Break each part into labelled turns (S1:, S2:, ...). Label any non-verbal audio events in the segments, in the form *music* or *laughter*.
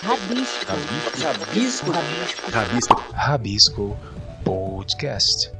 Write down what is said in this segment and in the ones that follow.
S1: Rabisco.
S2: Rabisco.
S1: Rabisco.
S2: Rabisco.
S3: Rabisco Podcast.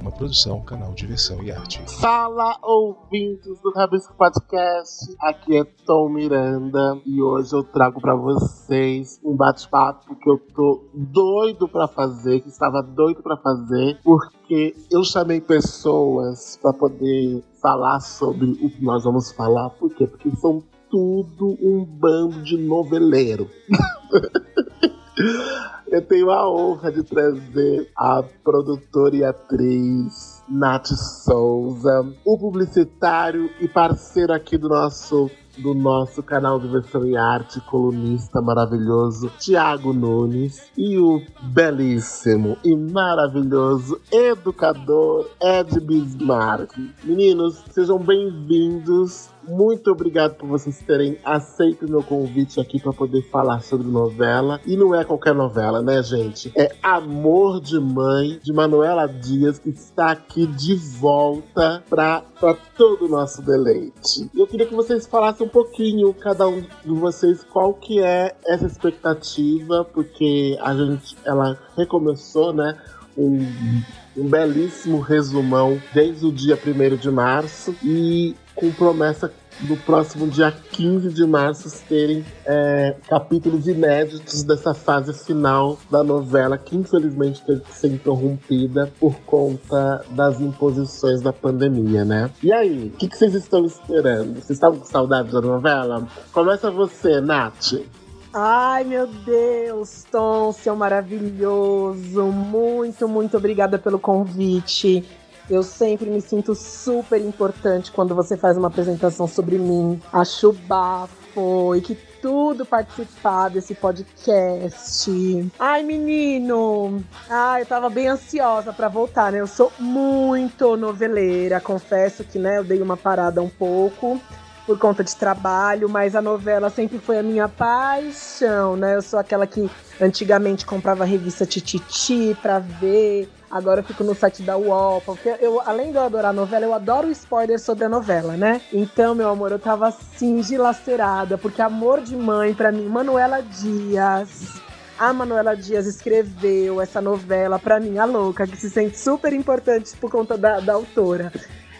S3: Uma produção, canal Diversão e Arte.
S4: Fala, ouvintes do Rabisco Podcast. Aqui é Tom Miranda e hoje eu trago para vocês um bate-papo que eu tô doido para fazer, que estava doido para fazer, porque eu chamei pessoas para poder falar sobre o que nós vamos falar. Por quê? Porque são tudo um bando de noveleiro. *laughs* Eu tenho a honra de trazer a produtora e atriz Nath Souza, o publicitário e parceiro aqui do nosso do nosso canal Diversão e Arte, colunista maravilhoso Tiago Nunes e o belíssimo e maravilhoso educador Ed Bismarck. Meninos, sejam bem-vindos muito obrigado por vocês terem aceito o meu convite aqui para poder falar sobre novela. E não é qualquer novela, né, gente? É Amor de Mãe, de Manuela Dias, que está aqui de volta para todo o nosso deleite. Eu queria que vocês falassem um pouquinho, cada um de vocês, qual que é essa expectativa, porque a gente, ela recomeçou, né? Um, um belíssimo resumão desde o dia 1 de março e com promessa do próximo dia 15 de março terem é, capítulos inéditos dessa fase final da novela, que infelizmente teve que ser interrompida por conta das imposições da pandemia, né? E aí, o que, que, vocês estão esperando? Vocês estavam com saudade da novela? Começa você, Nath.
S1: Ai, meu Deus, Tom, seu maravilhoso. Muito, muito obrigada pelo convite. Eu sempre me sinto super importante quando você faz uma apresentação sobre mim. Acho bafo e que tudo participar desse podcast. Ai, menino! Ai, eu tava bem ansiosa para voltar, né? Eu sou muito noveleira, confesso que, né, eu dei uma parada um pouco por conta de trabalho, mas a novela sempre foi a minha paixão, né? Eu sou aquela que antigamente comprava a revista Tititi pra ver, agora eu fico no site da UOL, porque eu, além de eu adorar a novela, eu adoro spoiler sobre a novela, né? Então, meu amor, eu tava assim, dilacerada, porque amor de mãe, pra mim, Manuela Dias. A Manuela Dias escreveu essa novela pra mim, a louca, que se sente super importante por conta da, da autora.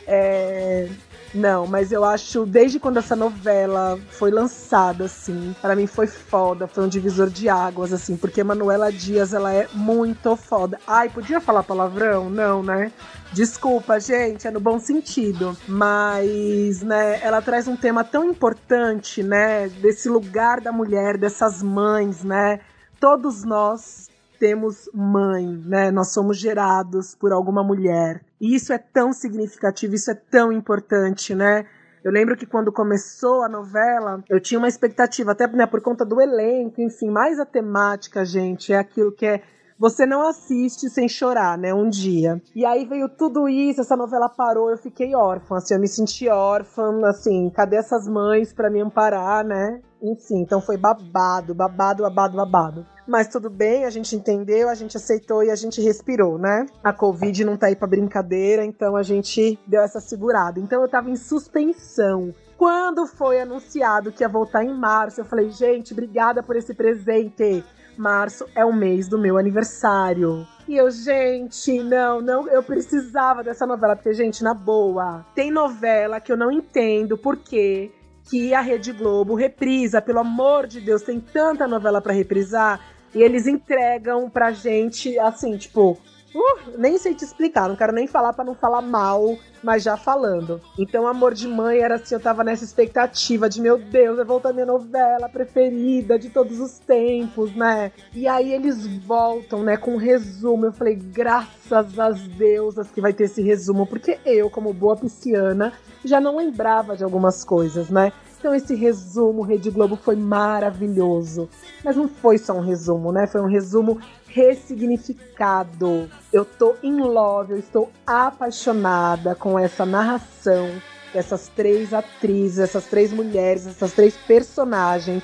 S1: É, não, mas eu acho, desde quando essa novela foi lançada, assim, para mim foi foda, foi um divisor de águas, assim, porque Manuela Dias, ela é muito foda. Ai, podia falar palavrão? Não, né? Desculpa, gente, é no bom sentido. Mas, né, ela traz um tema tão importante, né? Desse lugar da mulher, dessas mães, né? Todos nós temos mãe, né? Nós somos gerados por alguma mulher. E isso é tão significativo, isso é tão importante, né? Eu lembro que quando começou a novela, eu tinha uma expectativa, até né, por conta do elenco, enfim, mais a temática, gente, é aquilo que é você não assiste sem chorar, né? Um dia. E aí veio tudo isso, essa novela parou, eu fiquei órfã, assim, eu me senti órfã, assim, cadê essas mães para me amparar, né? Enfim, então foi babado, babado, babado, babado. Mas tudo bem, a gente entendeu, a gente aceitou e a gente respirou, né? A Covid não tá aí pra brincadeira, então a gente deu essa segurada. Então eu tava em suspensão. Quando foi anunciado que ia voltar em março, eu falei, gente, obrigada por esse presente. Março é o mês do meu aniversário. E eu, gente, não, não, eu precisava dessa novela, porque, gente, na boa, tem novela que eu não entendo por quê que a Rede Globo reprisa, pelo amor de Deus, tem tanta novela para reprisar. E eles entregam pra gente assim, tipo, uh, nem sei te explicar, não quero nem falar para não falar mal, mas já falando. Então, Amor de Mãe era assim, eu tava nessa expectativa de, meu Deus, vai voltar minha novela preferida de todos os tempos, né? E aí eles voltam, né, com um resumo. Eu falei, graças às deusas que vai ter esse resumo, porque eu, como boa pisciana, já não lembrava de algumas coisas, né? Então esse resumo Rede Globo foi maravilhoso. Mas não foi só um resumo, né? Foi um resumo ressignificado. Eu tô in love, eu estou apaixonada com essa narração essas três atrizes, essas três mulheres, essas três personagens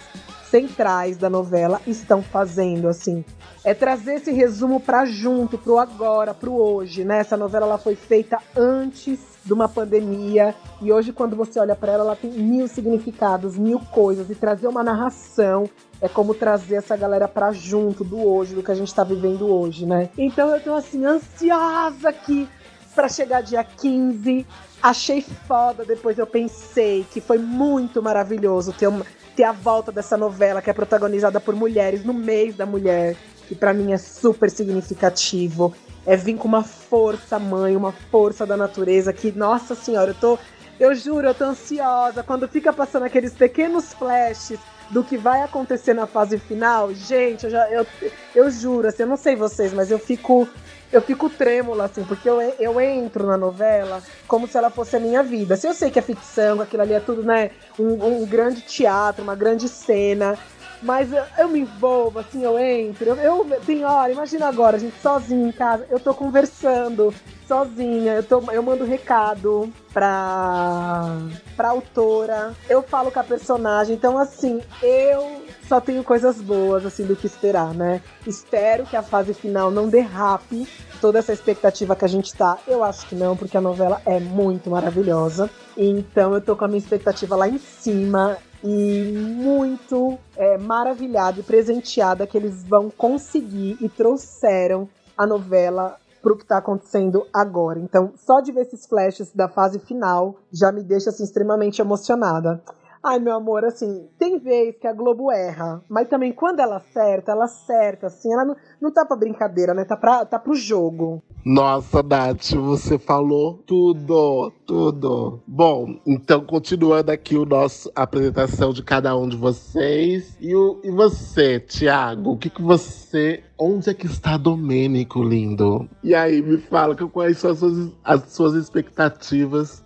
S1: centrais da novela estão fazendo, assim. É trazer esse resumo para junto, pro agora, pro hoje, né? Essa novela ela foi feita antes de uma pandemia. E hoje, quando você olha para ela, ela tem mil significados, mil coisas. E trazer uma narração é como trazer essa galera pra junto do hoje, do que a gente tá vivendo hoje, né? Então eu tô assim, ansiosa aqui para chegar dia 15. Achei foda, depois eu pensei que foi muito maravilhoso ter, uma, ter a volta dessa novela que é protagonizada por mulheres no mês da mulher, que para mim é super significativo. É vir com uma força mãe, uma força da natureza que, nossa senhora, eu tô. Eu juro, eu tô ansiosa. Quando fica passando aqueles pequenos flashes do que vai acontecer na fase final, gente, eu já eu, eu juro, assim, eu não sei vocês, mas eu fico eu fico trêmula, assim, porque eu, eu entro na novela como se ela fosse a minha vida. Se eu sei que é ficção, aquilo ali é tudo, né, um, um grande teatro, uma grande cena, mas eu, eu, me envolvo, assim, eu entro. Eu, eu tem hora, imagina agora, a gente sozinho em casa, eu tô conversando sozinha, eu, tô, eu mando recado pra, pra autora, eu falo com a personagem, então assim, eu só tenho coisas boas, assim, do que esperar, né? Espero que a fase final não derrape toda essa expectativa que a gente tá. Eu acho que não, porque a novela é muito maravilhosa. Então eu tô com a minha expectativa lá em cima e muito é, maravilhada e presenteada que eles vão conseguir e trouxeram a novela pro que tá acontecendo agora. Então, só de ver esses flashes da fase final já me deixa assim extremamente emocionada. Ai, meu amor, assim, tem vez que a Globo erra, mas também quando ela acerta, ela acerta, assim, ela não, não tá pra brincadeira, né? Tá, pra, tá pro jogo.
S4: Nossa, Nath, você falou tudo, tudo. Bom, então continuando aqui o nosso apresentação de cada um de vocês. E, o, e você, Thiago, o que, que você. Onde é que está Domênico, lindo? E aí, me fala quais são as suas, as suas expectativas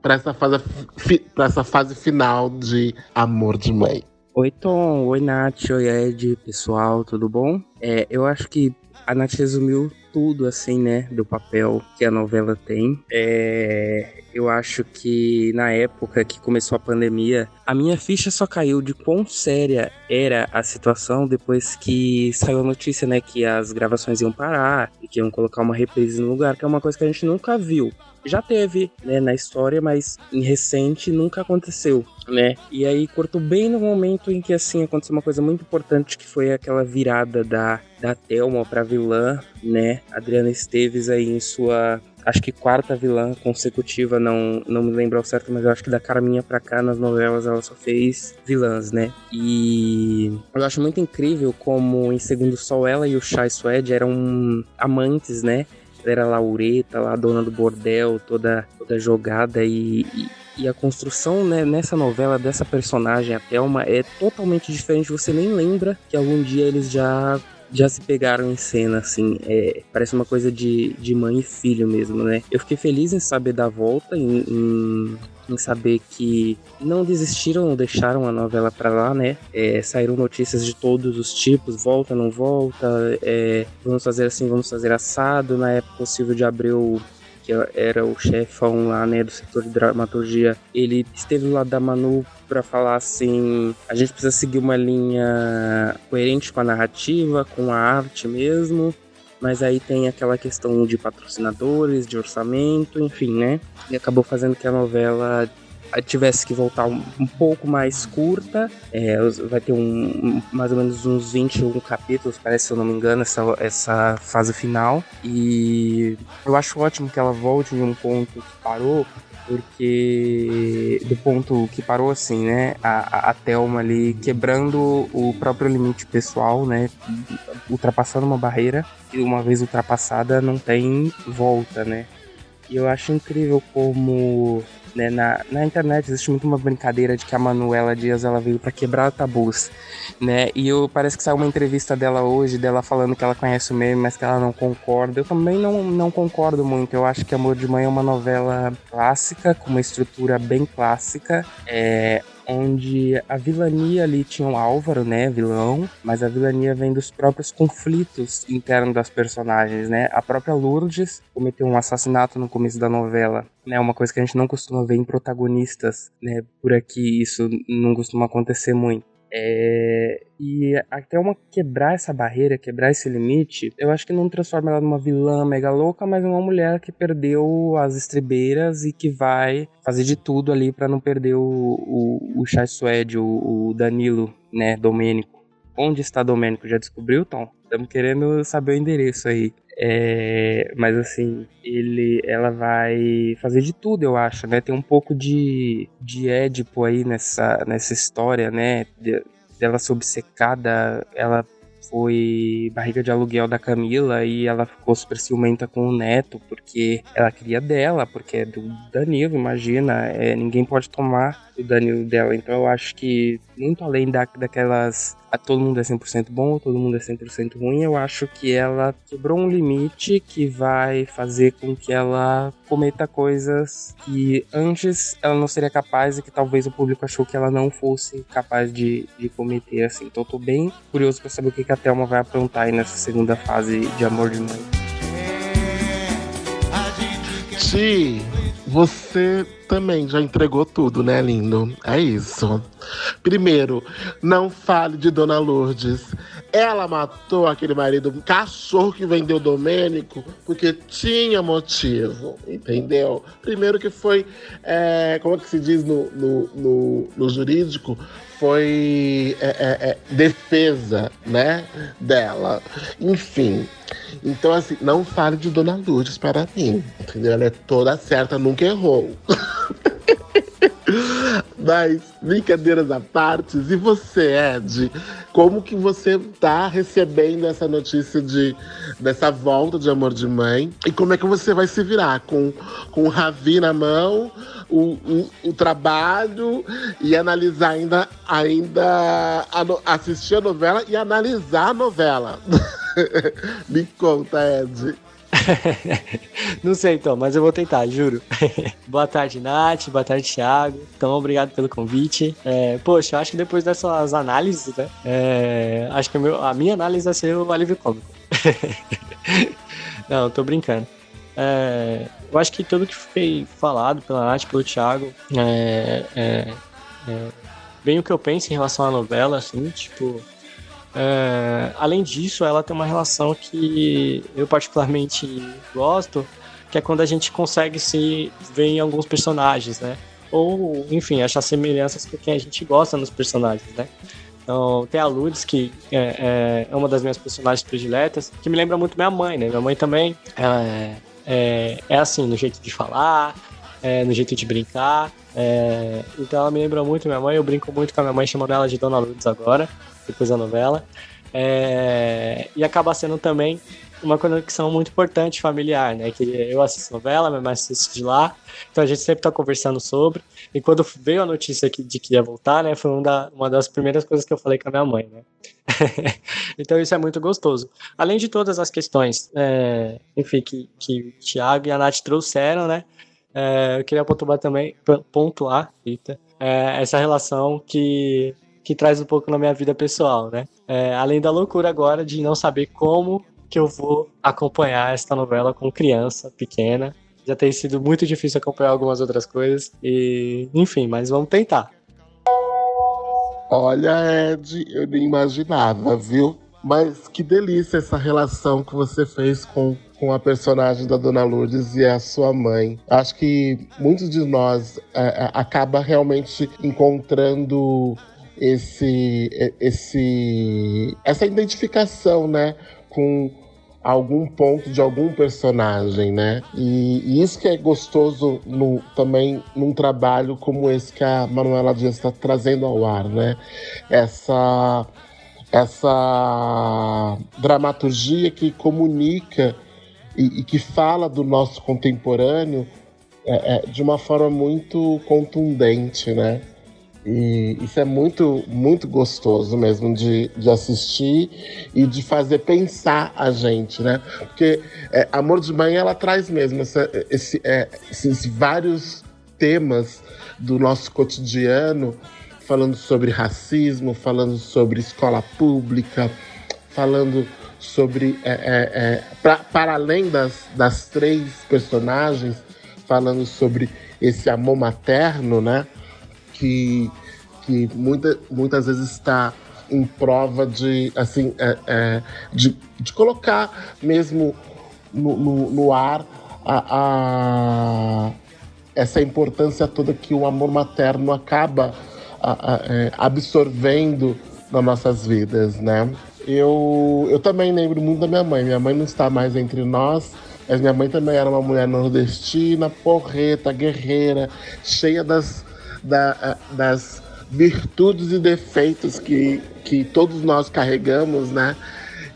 S4: para essa, fase, pra essa fase final de Amor de Mãe.
S2: Oi, Tom. Oi, Nath. Oi, Ed. Pessoal, tudo bom? É, eu acho que a Nath resumiu tudo, assim, né, do papel que a novela tem. É, eu acho que na época que começou a pandemia, a minha ficha só caiu de quão séria era a situação depois que saiu a notícia, né, que as gravações iam parar e que iam colocar uma reprise no lugar, que é uma coisa que a gente nunca viu. Já teve, né, na história, mas em recente nunca aconteceu, né? E aí cortou bem no momento em que assim aconteceu uma coisa muito importante que foi aquela virada da da Thelma para vilã, né? Adriana Esteves aí em sua acho que quarta vilã consecutiva, não, não me lembro ao certo, mas eu acho que da Carminha pra cá nas novelas ela só fez vilãs, né? E eu acho muito incrível como em Segundo Sol ela e o Chai Suede eram amantes, né? Era Laureta, lá, dona do bordel, toda, toda jogada e, e e a construção né, nessa novela dessa personagem, a Thelma, é totalmente diferente. Você nem lembra que algum dia eles já já se pegaram em cena, assim. É, parece uma coisa de, de mãe e filho mesmo, né? Eu fiquei feliz em saber da volta, em, em, em saber que não desistiram deixaram a novela para lá, né? É, saíram notícias de todos os tipos, volta, não volta, é, vamos fazer assim, vamos fazer assado. Na época o Silvio de Abreu que era o chefão lá, né, do setor de dramaturgia, ele esteve lá da Manu para falar assim, a gente precisa seguir uma linha coerente com a narrativa, com a arte mesmo, mas aí tem aquela questão de patrocinadores, de orçamento, enfim, né? E acabou fazendo que a novela tivesse que voltar um, um pouco mais curta, é, vai ter um, mais ou menos uns 21 capítulos, parece, se eu não me engano, essa, essa fase final. E eu acho ótimo que ela volte em um ponto que parou, porque do ponto que parou assim, né, a, a Thelma ali quebrando o próprio limite pessoal, né, ultrapassando uma barreira e uma vez ultrapassada não tem volta, né. E eu acho incrível como né, na, na internet existe muito uma brincadeira de que a Manuela Dias ela veio para quebrar tabus, né? E eu parece que saiu uma entrevista dela hoje, dela falando que ela conhece o meme, mas que ela não concorda. Eu também não, não concordo muito. Eu acho que Amor de Mãe é uma novela clássica, com uma estrutura bem clássica. É, onde a vilania ali tinha o Álvaro, né, vilão, mas a vilania vem dos próprios conflitos internos das personagens, né? A própria Lourdes cometeu um assassinato no começo da novela, né? Uma coisa que a gente não costuma ver em protagonistas, né? Por aqui isso não costuma acontecer muito. É, e até uma quebrar essa barreira, quebrar esse limite, eu acho que não transforma ela numa vilã mega louca, mas numa mulher que perdeu as estribeiras e que vai fazer de tudo ali para não perder o, o, o Chai Suede, o, o Danilo, né, Domênico. Onde está Domênico? Já descobriu, Tom? Estamos querendo saber o endereço aí. É, mas assim, ele, ela vai fazer de tudo, eu acho, né? Tem um pouco de, de Édipo aí nessa, nessa história, né? De, dela ser obcecada, ela foi barriga de aluguel da Camila e ela ficou super ciumenta com o neto porque ela queria dela, porque é do Danilo, imagina, é, ninguém pode tomar o Danilo dela. Então eu acho que muito além da, daquelas todo mundo é 100% bom todo mundo é 100% ruim, eu acho que ela quebrou um limite que vai fazer com que ela cometa coisas que antes ela não seria capaz e que talvez o público achou que ela não fosse capaz de, de cometer, assim. Então eu tô bem curioso para saber o que, que a Thelma vai aprontar aí nessa segunda fase de Amor de Mãe.
S4: Ti, você também já entregou tudo, né, lindo? É isso. Primeiro, não fale de Dona Lourdes. Ela matou aquele marido cachorro que vendeu Domênico porque tinha motivo, entendeu? Primeiro que foi, é, como é que se diz no, no, no, no jurídico? Foi é, é, é defesa, né, dela. Enfim, então, assim, não fale de Dona Lourdes para mim, entendeu? Ela é toda certa, nunca errou. *laughs* Mas, brincadeiras à parte, e você, Ed, como que você tá recebendo essa notícia de, dessa volta de Amor de Mãe? E como é que você vai se virar? Com, com o Ravi na mão, o, o, o trabalho e analisar ainda, ainda a, assistir a novela e analisar a novela. *laughs* Me conta, Ed. *laughs*
S5: Não sei então, mas eu vou tentar, juro. *laughs* boa tarde, Nath. Boa tarde, Thiago. Então, obrigado pelo convite. É, poxa, acho que depois dessas análises, né? É, acho que a minha análise vai ser o alívio cômico. *laughs* Não, tô brincando. É, eu acho que tudo que foi falado pela Nath, pelo Thiago, é, é, é bem o que eu penso em relação à novela, assim, tipo, é, além disso, ela tem uma relação que eu particularmente gosto, que é quando a gente consegue se ver em alguns personagens, né? Ou, enfim, achar semelhanças com quem a gente gosta nos personagens, né? Então, tem a Lourdes, que é, é, uma das minhas personagens prediletas, que me lembra muito minha mãe, né? Minha mãe também é, é, é assim, no jeito de falar, é, no jeito de brincar. É, então, ela me lembra muito minha mãe. Eu brinco muito com a minha mãe, chamando ela de Dona Lourdes agora depois da novela. É, e acaba sendo também uma conexão muito importante familiar, né? Que eu assisto novela, minha mãe assiste de lá, então a gente sempre tá conversando sobre. E quando veio a notícia de que ia voltar, né? Foi uma, da, uma das primeiras coisas que eu falei com a minha mãe, né? *laughs* então isso é muito gostoso. Além de todas as questões, é, enfim, que, que o Thiago e a Nath trouxeram, né? É, eu queria pontuar também, pontuar, eita, é, essa relação que que traz um pouco na minha vida pessoal, né? É, além da loucura agora de não saber como que eu vou acompanhar esta novela com criança pequena. Já tem sido muito difícil acompanhar algumas outras coisas. E, enfim, mas vamos tentar.
S4: Olha, Ed, eu nem imaginava, viu? Mas que delícia essa relação que você fez com, com a personagem da Dona Lourdes e a sua mãe. Acho que muitos de nós é, é acaba realmente encontrando esse, esse, essa identificação, né, com algum ponto de algum personagem, né? E, e isso que é gostoso no, também num trabalho como esse que a Manuela Dias está trazendo ao ar, né? Essa essa dramaturgia que comunica e, e que fala do nosso contemporâneo é, é, de uma forma muito contundente, né? E isso é muito, muito gostoso mesmo de, de assistir e de fazer pensar a gente, né? Porque é, Amor de Mãe, ela traz mesmo essa, esse, é, esses vários temas do nosso cotidiano, falando sobre racismo, falando sobre escola pública, falando sobre, é, é, é pra, para além das, das três personagens, falando sobre esse amor materno, né? Que, que muita, muitas vezes está em prova de, assim, é, é, de, de colocar mesmo no, no, no ar a, a, essa importância toda que o amor materno acaba a, é, absorvendo nas nossas vidas, né? Eu, eu também lembro muito da minha mãe. Minha mãe não está mais entre nós, mas minha mãe também era uma mulher nordestina, porreta, guerreira, cheia das, da, das virtudes e defeitos que, que todos nós carregamos, né?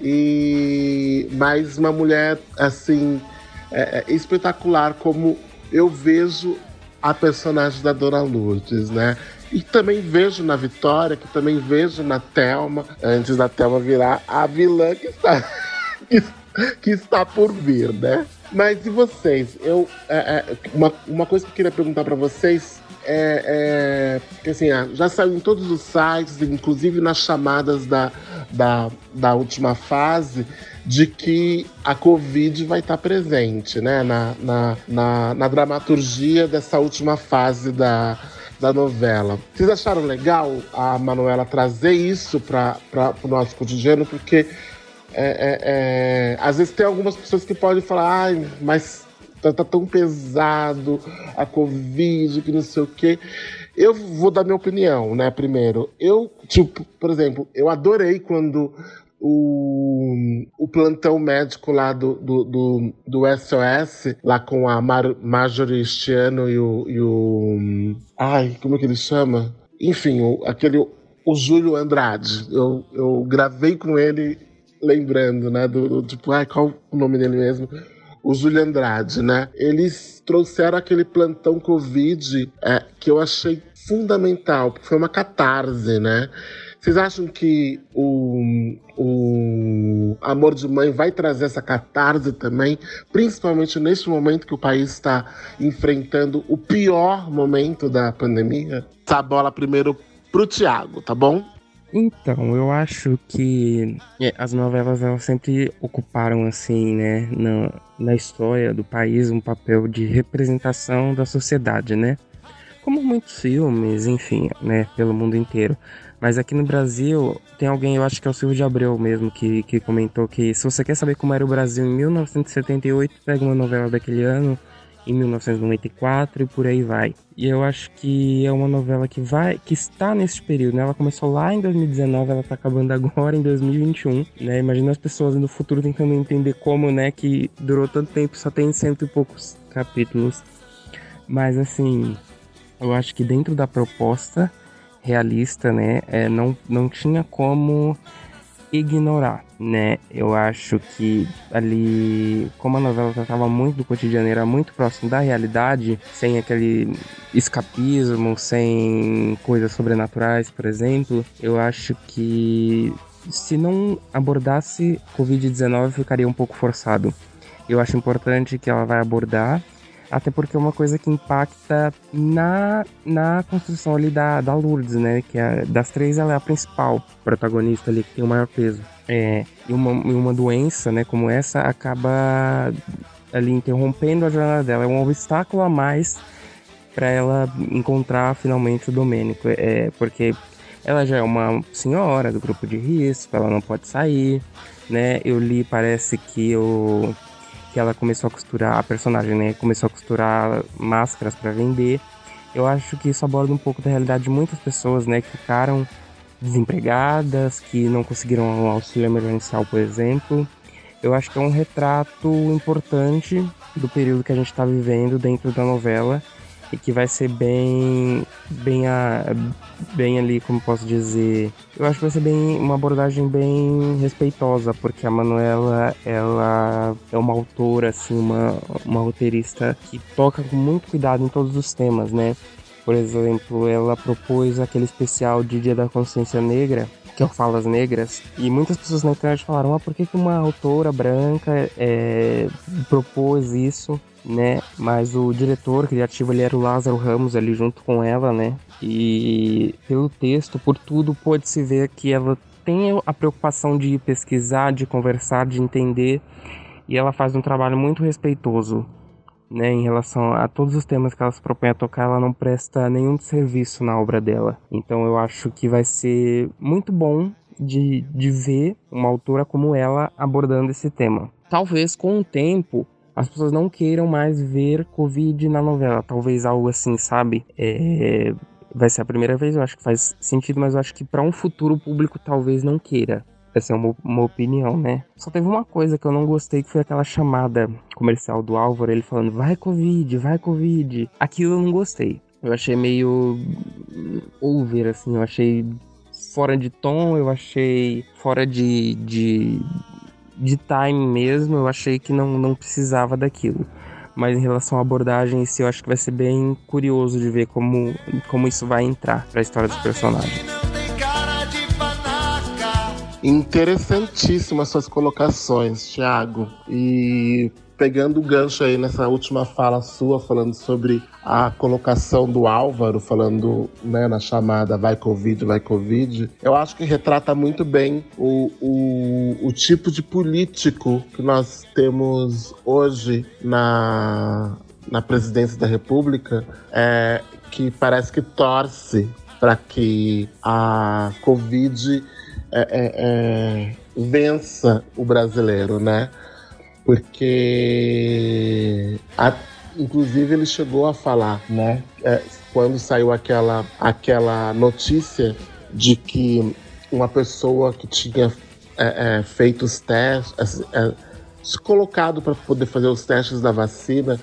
S4: E mais uma mulher assim é, é, espetacular como eu vejo a personagem da Dona Lourdes, né? E também vejo na Vitória, que também vejo na Thelma, antes da Thelma virar a vilã que está, *laughs* que está por vir, né? Mas e vocês? Eu, é, é, uma, uma coisa que eu queria perguntar para vocês é, é assim, ah, já saiu em todos os sites, inclusive nas chamadas da, da, da última fase, de que a Covid vai estar presente, né? Na, na, na, na dramaturgia dessa última fase da, da novela. Vocês acharam legal a Manuela trazer isso para o nosso cotidiano? Porque é, é, é, às vezes tem algumas pessoas que podem falar, ai, mas tá, tá, tão pesado a Covid, que não sei o quê. Eu vou dar minha opinião, né? Primeiro, eu, tipo, por exemplo, eu adorei quando o, o plantão médico lá do, do, do, do SOS, lá com a Mar, Marjorie Stiano e o, e o. Ai, como é que ele chama? Enfim, o, aquele. O Júlio Andrade. Eu, eu gravei com ele lembrando, né? Do, do tipo, ai, qual o nome dele mesmo? O Júlio Andrade, né? Eles trouxeram aquele plantão Covid é, que eu achei fundamental, porque foi uma catarse, né? Vocês acham que o, o Amor de Mãe vai trazer essa catarse também, principalmente neste momento que o país está enfrentando o pior momento da pandemia? Essa bola primeiro pro Tiago, tá bom?
S2: Então, eu acho que é, as novelas elas sempre ocuparam assim, né, na, na história do país um papel de representação da sociedade, né? Como muitos filmes, enfim, né, pelo mundo inteiro. Mas aqui no Brasil, tem alguém, eu acho que é o Silvio de Abreu mesmo, que, que comentou que se você quer saber como era o Brasil em 1978, pega uma novela daquele ano, em 1994 e por aí vai. E eu acho que é uma novela que vai, que está nesse período, né? Ela começou lá em 2019, ela está acabando agora em 2021, né? Imagina as pessoas no futuro tentando entender como, né, que durou tanto tempo, só tem cento e poucos capítulos. Mas assim, eu acho que dentro da proposta realista, né, é, não, não tinha como ignorar, né? Eu acho que ali, como a novela tratava muito do cotidiano, era muito próximo da realidade, sem aquele escapismo, sem coisas sobrenaturais, por exemplo, eu acho que se não abordasse Covid-19 ficaria um pouco forçado. Eu acho importante que ela vai abordar até porque é uma coisa que impacta na, na construção ali da, da Lourdes, né? Que é, das três ela é a principal protagonista ali, que tem o maior peso. É, e uma, uma doença, né, como essa, acaba ali interrompendo a jornada dela. É um obstáculo a mais para ela encontrar finalmente o Domênico. É, porque ela já é uma senhora do grupo de risco, ela não pode sair, né? Eu li, parece que o que ela começou a costurar, a personagem, né, começou a costurar máscaras para vender. Eu acho que isso aborda um pouco da realidade de muitas pessoas, né, que ficaram desempregadas, que não conseguiram um auxílio emergencial, por exemplo. Eu acho que é um retrato importante do período que a gente está vivendo dentro da novela e que vai ser bem bem a, bem ali como posso dizer eu acho que vai ser bem uma abordagem bem respeitosa porque a Manuela ela é uma autora assim uma uma roteirista que toca com muito cuidado em todos os temas né por exemplo ela propôs aquele especial de Dia da Consciência Negra que é o Falas Negras, e muitas pessoas na internet falaram, ah, por que uma autora branca é, propôs isso? Né? Mas o diretor criativo ele era o Lázaro Ramos ali junto com ela, né? E pelo texto, por tudo, pode-se ver que ela tem a preocupação de pesquisar, de conversar, de entender, e ela faz um trabalho muito respeitoso né, em relação a todos os temas que ela se propõe a tocar, ela não presta nenhum serviço na obra dela. Então eu acho que vai ser muito bom de, de ver uma autora como ela abordando esse tema. Talvez com o tempo as pessoas não queiram mais ver Covid na novela. Talvez algo assim, sabe? É, vai ser a primeira vez, eu acho que faz sentido, mas eu acho que para um futuro público talvez não queira. Essa é uma, uma opinião, né? Só teve uma coisa que eu não gostei, que foi aquela chamada comercial do Álvaro, ele falando, vai Covid, vai Covid. Aquilo eu não gostei. Eu achei meio over, assim, eu achei fora de tom, eu achei fora de, de, de time mesmo, eu achei que não, não precisava daquilo. Mas em relação à abordagem em si, eu acho que vai ser bem curioso de ver como, como isso vai entrar para a história dos personagens.
S4: Interessantíssimas suas colocações, Thiago. E pegando o gancho aí nessa última fala sua, falando sobre a colocação do Álvaro, falando né, na chamada Vai Covid, Vai Covid, eu acho que retrata muito bem o, o, o tipo de político que nós temos hoje na, na presidência da República, é, que parece que torce para que a Covid é, é, é, vença o brasileiro, né? Porque a, inclusive ele chegou a falar, né, é, quando saiu aquela, aquela notícia de que uma pessoa que tinha é, é, feito os testes, é, é, se colocado para poder fazer os testes da vacina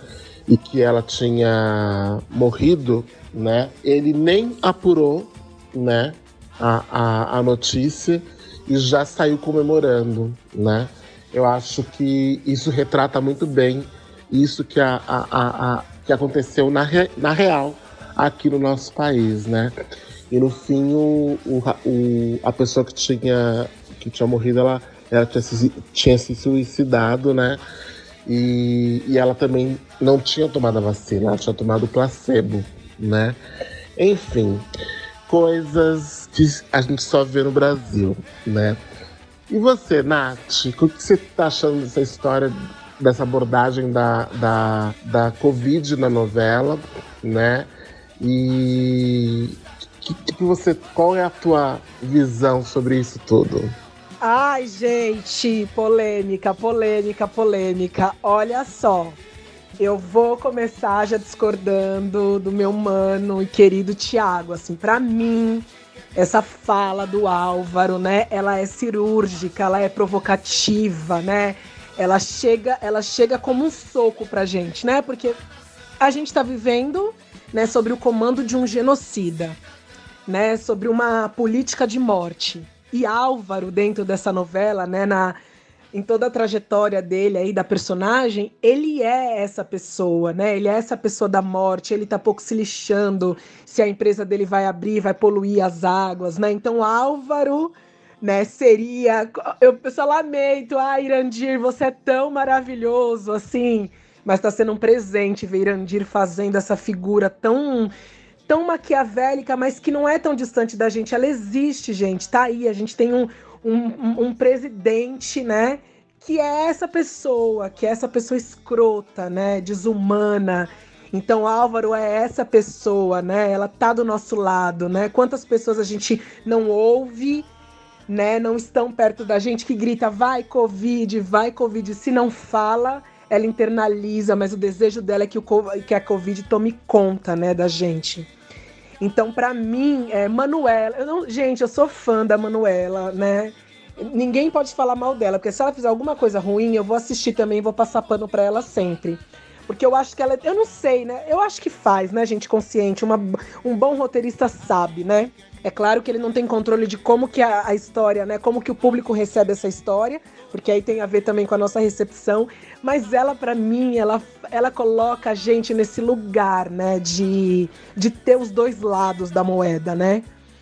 S4: e que ela tinha morrido, né, ele nem apurou, né, a, a, a notícia e já saiu comemorando, né? Eu acho que isso retrata muito bem isso que, a, a, a, que aconteceu na, re, na real aqui no nosso país, né? E no fim, o, o, o, a pessoa que tinha, que tinha morrido, ela, ela tinha, se, tinha se suicidado, né? E, e ela também não tinha tomado a vacina, ela tinha tomado placebo, né? Enfim, coisas que a gente só vê no Brasil, né? E você, Nath, o que você tá achando dessa história, dessa abordagem da, da, da Covid na novela, né? E que, que você, qual é a tua visão sobre isso tudo?
S1: Ai, gente, polêmica, polêmica, polêmica. Olha só, eu vou começar já discordando do meu mano e querido Tiago. Assim, para mim, essa fala do Álvaro, né? Ela é cirúrgica, ela é provocativa, né? Ela chega, ela chega como um soco pra gente, né? Porque a gente tá vivendo, né, sobre o comando de um genocida, né? Sobre uma política de morte. E Álvaro, dentro dessa novela, né, na em toda a trajetória dele aí da personagem, ele é essa pessoa, né? Ele é essa pessoa da morte, ele tá pouco se lixando se a empresa dele vai abrir, vai poluir as águas, né? Então Álvaro, né, seria eu só lamento, ah, Irandir, você é tão maravilhoso assim, mas tá sendo um presente ver Irandir fazendo essa figura tão tão maquiavélica, mas que não é tão distante da gente. Ela existe, gente. Tá aí. A gente tem um, um, um, presidente, né? Que é essa pessoa, que é essa pessoa escrota, né? Desumana. Então, Álvaro é essa pessoa, né? Ela tá do nosso lado, né? Quantas pessoas a gente não ouve, né? Não estão perto da gente que grita vai Covid, vai Covid. Se não fala, ela internaliza, mas o desejo dela é que, o, que a Covid tome conta, né, da gente. Então, para mim, é, Manuela. Eu não, gente, eu sou fã da Manuela, né? Ninguém pode falar mal dela, porque se ela fizer alguma coisa ruim, eu vou assistir também, vou passar pano para ela sempre. Porque eu acho que ela. Eu não sei, né? Eu acho que faz, né, gente, consciente. Uma, um bom roteirista sabe, né? É claro que ele não tem controle de como que a, a, história, né? Como que o público recebe essa história, porque aí tem a ver também com a nossa recepção. Mas ela, para mim, ela, ela coloca a gente nesse lugar, né? De, de ter os dois lados da moeda, né?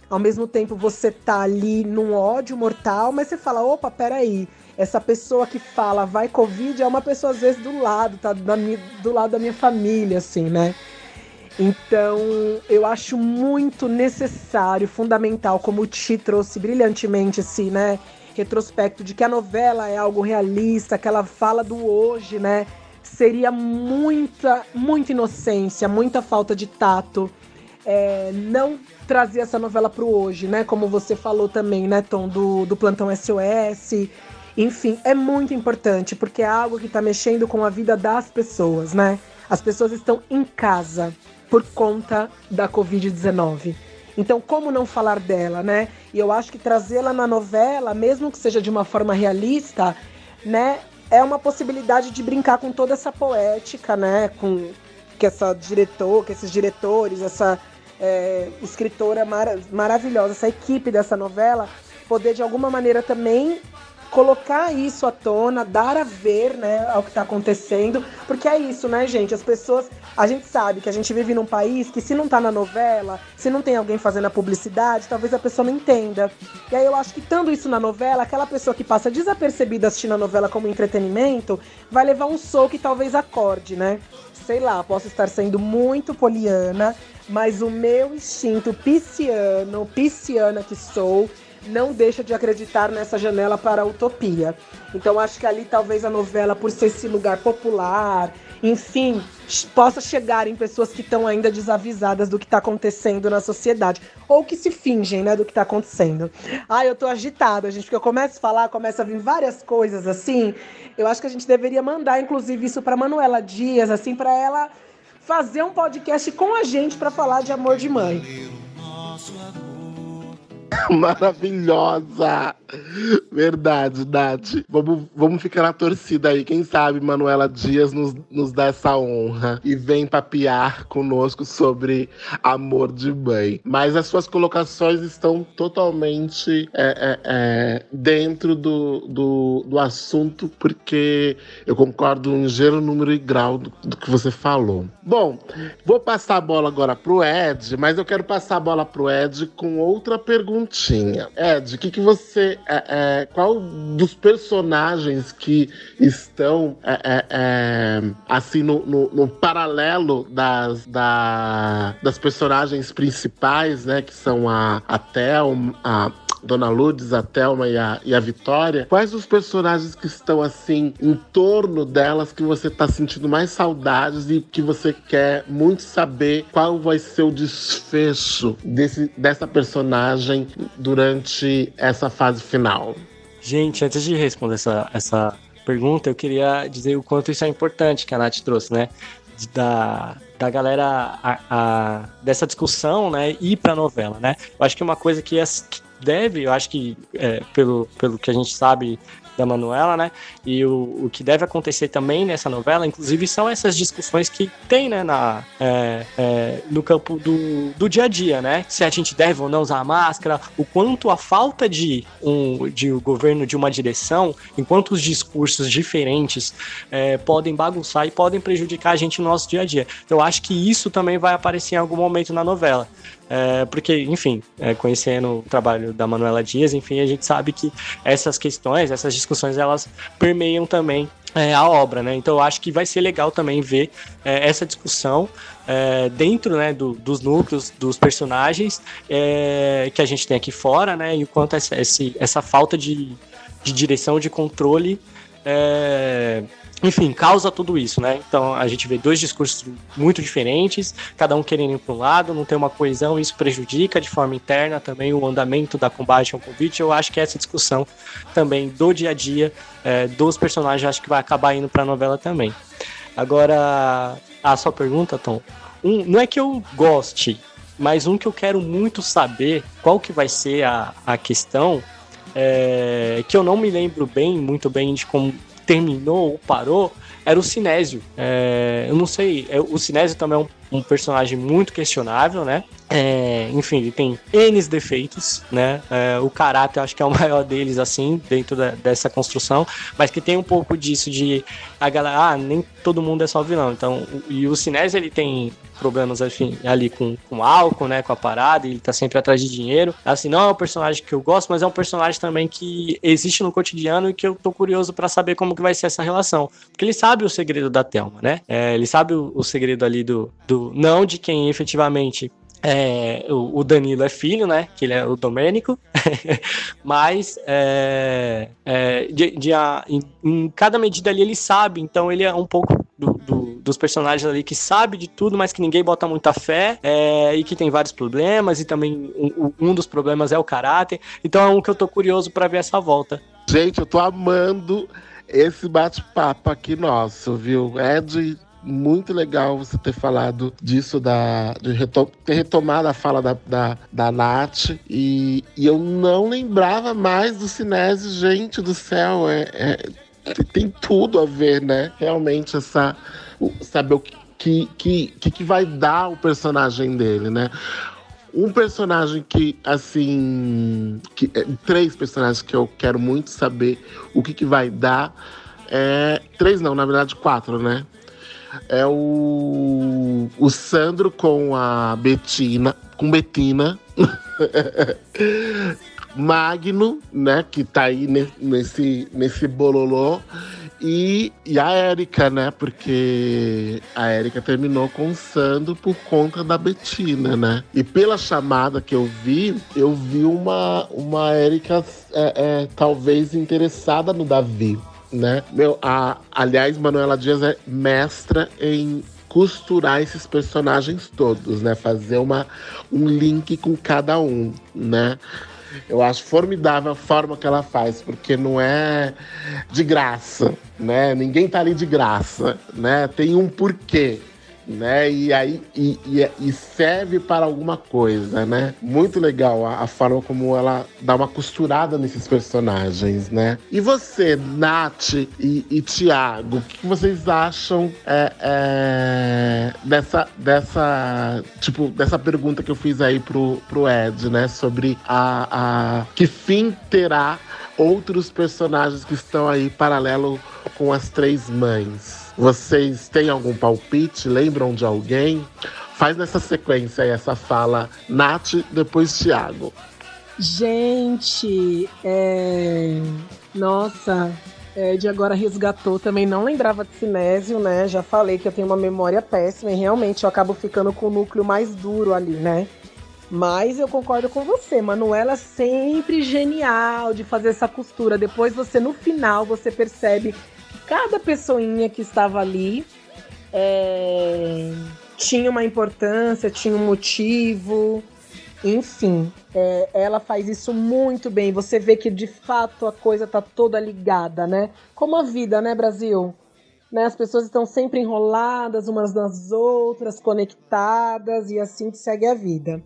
S1: Ao mesmo tempo você tá ali num ódio mortal, mas você fala, opa, peraí, essa pessoa que fala vai Covid é uma pessoa às vezes do lado, tá? Da do lado da minha família, assim, né? Então, eu acho muito necessário, fundamental, como o Ti trouxe brilhantemente, assim, né? Retrospecto de que a novela é algo realista, que ela fala do hoje, né? seria muita, muita inocência, muita falta de tato. É, não trazer essa novela para o hoje, né? Como você falou também, né, Tom, do, do Plantão SOS. Enfim, é muito importante, porque é algo que está mexendo com a vida das pessoas, né? As pessoas estão em casa por conta da Covid-19. Então, como não falar dela, né? E eu acho que trazê-la na novela, mesmo que seja de uma forma realista, né? É uma possibilidade de brincar com toda essa poética, né? Com que essa diretor, que esses diretores, essa é, escritora mar maravilhosa, essa equipe dessa novela, poder de alguma maneira também colocar isso à tona, dar a ver, né, ao que está acontecendo, porque é isso, né, gente? As pessoas, a gente sabe que a gente vive num país que se não tá na novela, se não tem alguém fazendo a publicidade, talvez a pessoa não entenda. E aí eu acho que estando isso na novela, aquela pessoa que passa desapercebida assistindo a novela como entretenimento, vai levar um soco e talvez acorde, né? Sei lá, posso estar sendo muito poliana, mas o meu instinto pisciano, pisciana que sou, não deixa de acreditar nessa janela para a utopia. Então acho que ali talvez a novela, por ser esse lugar popular, enfim, possa chegar em pessoas que estão ainda desavisadas do que está acontecendo na sociedade. Ou que se fingem, né, do que está acontecendo. Ai, eu tô agitada, gente, porque eu começo a falar, começa a vir várias coisas assim. Eu acho que a gente deveria mandar, inclusive, isso para Manuela Dias, assim, para ela fazer um podcast com a gente para falar de amor de mãe. *laughs*
S4: Maravilhosa! Verdade, Nath. Vamos, vamos ficar na torcida aí. Quem sabe Manuela Dias nos, nos dá essa honra e vem papiar conosco sobre amor de mãe. Mas as suas colocações estão totalmente é, é, é, dentro do, do, do, assunto, porque eu concordo em gênero, número e grau do, do que você falou. Bom, vou passar a bola agora pro Ed, mas eu quero passar a bola pro Ed com outra perguntinha. Ed, o que, que você. É, é, qual dos personagens que estão é, é, assim no, no, no, paralelo das, da, das personagens principais, né? Que são a, a Thelma, a Dona Lourdes, a Thelma e a, e a Vitória, quais os personagens que estão assim em torno delas que você tá sentindo mais saudades e que você quer muito saber qual vai ser o desfecho desse, dessa personagem durante essa fase final?
S5: Gente, antes de responder essa, essa pergunta, eu queria dizer o quanto isso é importante que a Nath trouxe, né? Da, da galera a, a, dessa discussão, né, ir pra novela, né? Eu acho que uma coisa que, que deve, eu acho que é, pelo, pelo que a gente sabe da Manuela, né? E o, o que deve acontecer também nessa novela, inclusive, são essas discussões que tem, né, na, é, é, no campo do, do dia a dia, né? Se a gente deve ou não usar máscara, o quanto a falta de um de o governo de uma direção, enquanto os discursos diferentes é, podem bagunçar e podem prejudicar a gente no nosso dia a dia. Então, eu acho que isso também vai aparecer em algum momento na novela. É, porque, enfim, é, conhecendo o trabalho da Manuela Dias, enfim, a gente sabe que essas questões, essas discussões, elas permeiam também é, a obra, né? Então eu acho que vai ser legal também ver é, essa discussão é, dentro né, do, dos núcleos, dos personagens é, que a gente tem aqui fora, né? E o quanto essa, essa falta de, de direção, de controle é, enfim, causa tudo isso, né? Então a gente vê dois discursos muito diferentes, cada um querendo ir para um lado, não tem uma coesão, isso prejudica de forma interna também o andamento da combate ao Covid. Eu acho que essa discussão também do dia a dia é, dos personagens, acho que vai acabar indo para a novela também. Agora, a sua pergunta, Tom, um, não é que eu goste, mas um que eu quero muito saber qual que vai ser a, a questão, é, que eu não me lembro bem, muito bem de como terminou ou parou era o Sinésio. É, eu não sei, é, o Sinésio também é um, um personagem muito questionável, né? É, enfim, ele tem N defeitos, né? É, o caráter acho que é o *laughs* maior deles, assim, dentro da, dessa construção, mas que tem um pouco disso de a galera, ah, nem todo mundo é só vilão. Então, e o Sinésio ele tem problemas enfim, ali com, com álcool, né, com a parada, ele tá sempre atrás de dinheiro. Assim, não é um personagem que eu gosto, mas é um personagem também que existe no cotidiano e que eu tô curioso para saber como que vai ser essa relação. Porque ele sabe o segredo da Thelma, né? É, ele sabe o, o segredo ali do, do não de quem efetivamente é, o, o, Danilo é filho, né? Que ele é o Domênico. *laughs* Mas é, é, de, de a, em, em, cada medida ali ele sabe, então ele é um pouco do, do, dos personagens ali que sabe de tudo, mas que ninguém bota muita fé é, e que tem vários problemas, e também um, um, dos problemas é o caráter. Então é um que eu tô curioso para ver essa volta.
S4: Gente, eu tô amando esse bate-papo aqui nosso, viu? Ed, muito legal você ter falado disso, da, de retom ter retomado a fala da, da, da Nath. E, e eu não lembrava mais do Cinese, gente do céu. É, é, tem tudo a ver, né? Realmente, essa, saber o que, que, que, que vai dar o personagem dele, né? Um personagem que, assim. Que, é, três personagens que eu quero muito saber o que, que vai dar. É, três não, na verdade quatro, né? É o, o Sandro com a Betina, com Betina. *laughs* Magno, né, que tá aí nesse, nesse bololô. E, e a Érica, né? Porque a Érica terminou com o Sandro por conta da Betina, né? E pela chamada que eu vi, eu vi uma, uma Érica é, é, talvez interessada no Davi, né? Meu, a, aliás, Manuela Dias é mestra em costurar esses personagens todos, né? Fazer uma, um link com cada um, né? Eu acho formidável a forma que ela faz, porque não é de graça, né? Ninguém tá ali de graça, né? Tem um porquê né? E aí e, e, serve para alguma coisa, né? Muito legal a, a, forma como ela dá uma costurada nesses personagens, né? E você, Nath e, e Tiago, o que vocês acham é, é, dessa, dessa, tipo, dessa pergunta que eu fiz aí pro, pro Ed, né? Sobre a, a que fim terá outros personagens que estão aí paralelo com as três mães. Vocês têm algum palpite? Lembram de alguém? Faz nessa sequência essa fala, Nath, depois Thiago.
S1: Gente, é... nossa, Ed agora resgatou. Também não lembrava de Sinésio, né? Já falei que eu tenho uma memória péssima e realmente eu acabo ficando com o núcleo mais duro ali, né? Mas eu concordo com você, Manuela é sempre genial de fazer essa costura. Depois você, no final, você percebe cada pessoinha que estava ali é, tinha uma importância, tinha um motivo, enfim. É, ela faz isso muito bem. Você vê que de fato a coisa tá toda ligada, né? Como a vida, né, Brasil? Né, as pessoas estão sempre enroladas umas nas outras, conectadas e assim que segue a vida.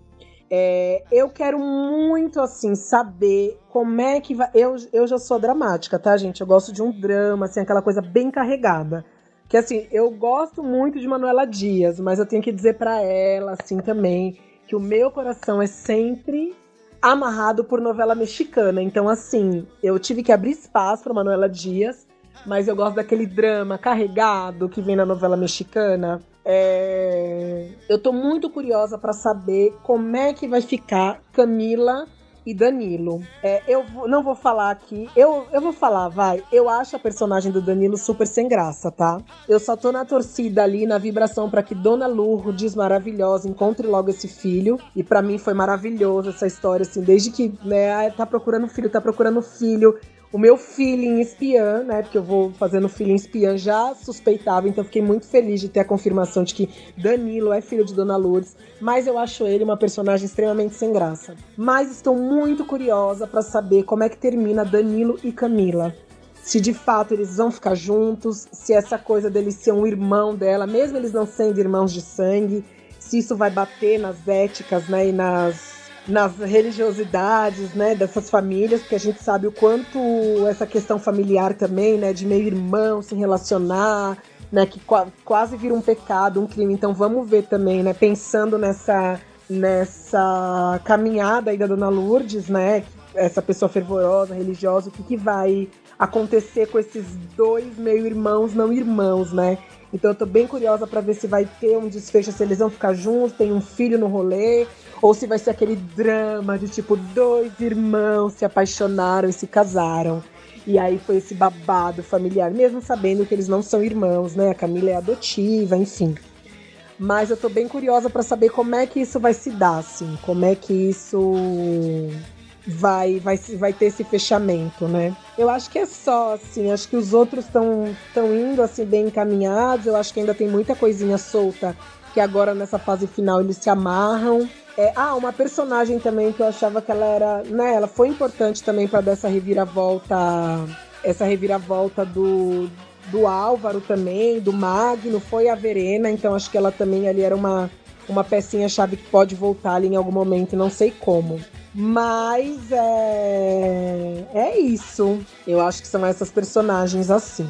S1: É, eu quero muito, assim, saber como é que vai. Eu, eu já sou dramática, tá, gente? Eu gosto de um drama, assim, aquela coisa bem carregada. Que, assim, eu gosto muito de Manuela Dias, mas eu tenho que dizer para ela, assim, também, que o meu coração é sempre amarrado por novela mexicana. Então, assim, eu tive que abrir espaço para Manuela Dias, mas eu gosto daquele drama carregado que vem na novela mexicana. É... Eu tô muito curiosa para saber como é que vai ficar Camila e Danilo. É, eu não vou falar aqui. Eu, eu vou falar, vai. Eu acho a personagem do Danilo super sem graça, tá? Eu só tô na torcida ali, na vibração para que Dona Lourdes, maravilhosa, encontre logo esse filho. E para mim foi maravilhoso essa história, assim, desde que, né, tá procurando filho, tá procurando filho o meu feeling espiã, né? Porque eu vou fazendo feeling espiã, já suspeitava, então fiquei muito feliz de ter a confirmação de que Danilo é filho de Dona Lourdes, mas eu acho ele uma personagem extremamente sem graça. Mas estou muito curiosa para saber como é que termina Danilo e Camila. Se de fato eles vão ficar juntos, se essa coisa dele ser um irmão dela, mesmo eles não sendo irmãos de sangue, se isso vai bater nas éticas, né, e nas nas religiosidades, né, dessas famílias, porque a gente sabe o quanto essa questão familiar também, né, de meio irmão se relacionar, né, que quase vira um pecado, um crime. Então vamos ver também, né, pensando nessa nessa caminhada aí da Dona Lourdes, né, essa pessoa fervorosa, religiosa, o que, que vai acontecer com esses dois meio irmãos, não irmãos, né? Então eu tô bem curiosa para ver se vai ter um desfecho, se eles vão ficar juntos, tem um filho no rolê, ou se vai ser aquele drama de tipo dois irmãos se apaixonaram e se casaram. E aí foi esse babado familiar, mesmo sabendo que eles não são irmãos, né? A Camila é adotiva, enfim. Mas eu tô bem curiosa para saber como é que isso vai se dar, assim, como é que isso vai, vai, vai ter esse fechamento, né? Eu acho que é só, assim, acho que os outros estão tão indo assim bem encaminhados, eu acho que ainda tem muita coisinha solta que agora nessa fase final eles se amarram. É, ah, uma personagem também que eu achava que ela era, né, ela foi importante também para dessa reviravolta, essa reviravolta do do Álvaro também, do Magno, foi a Verena, então acho que ela também ali era uma uma pecinha chave que pode voltar ali em algum momento, não sei como. Mas é é isso. Eu acho que são essas personagens assim.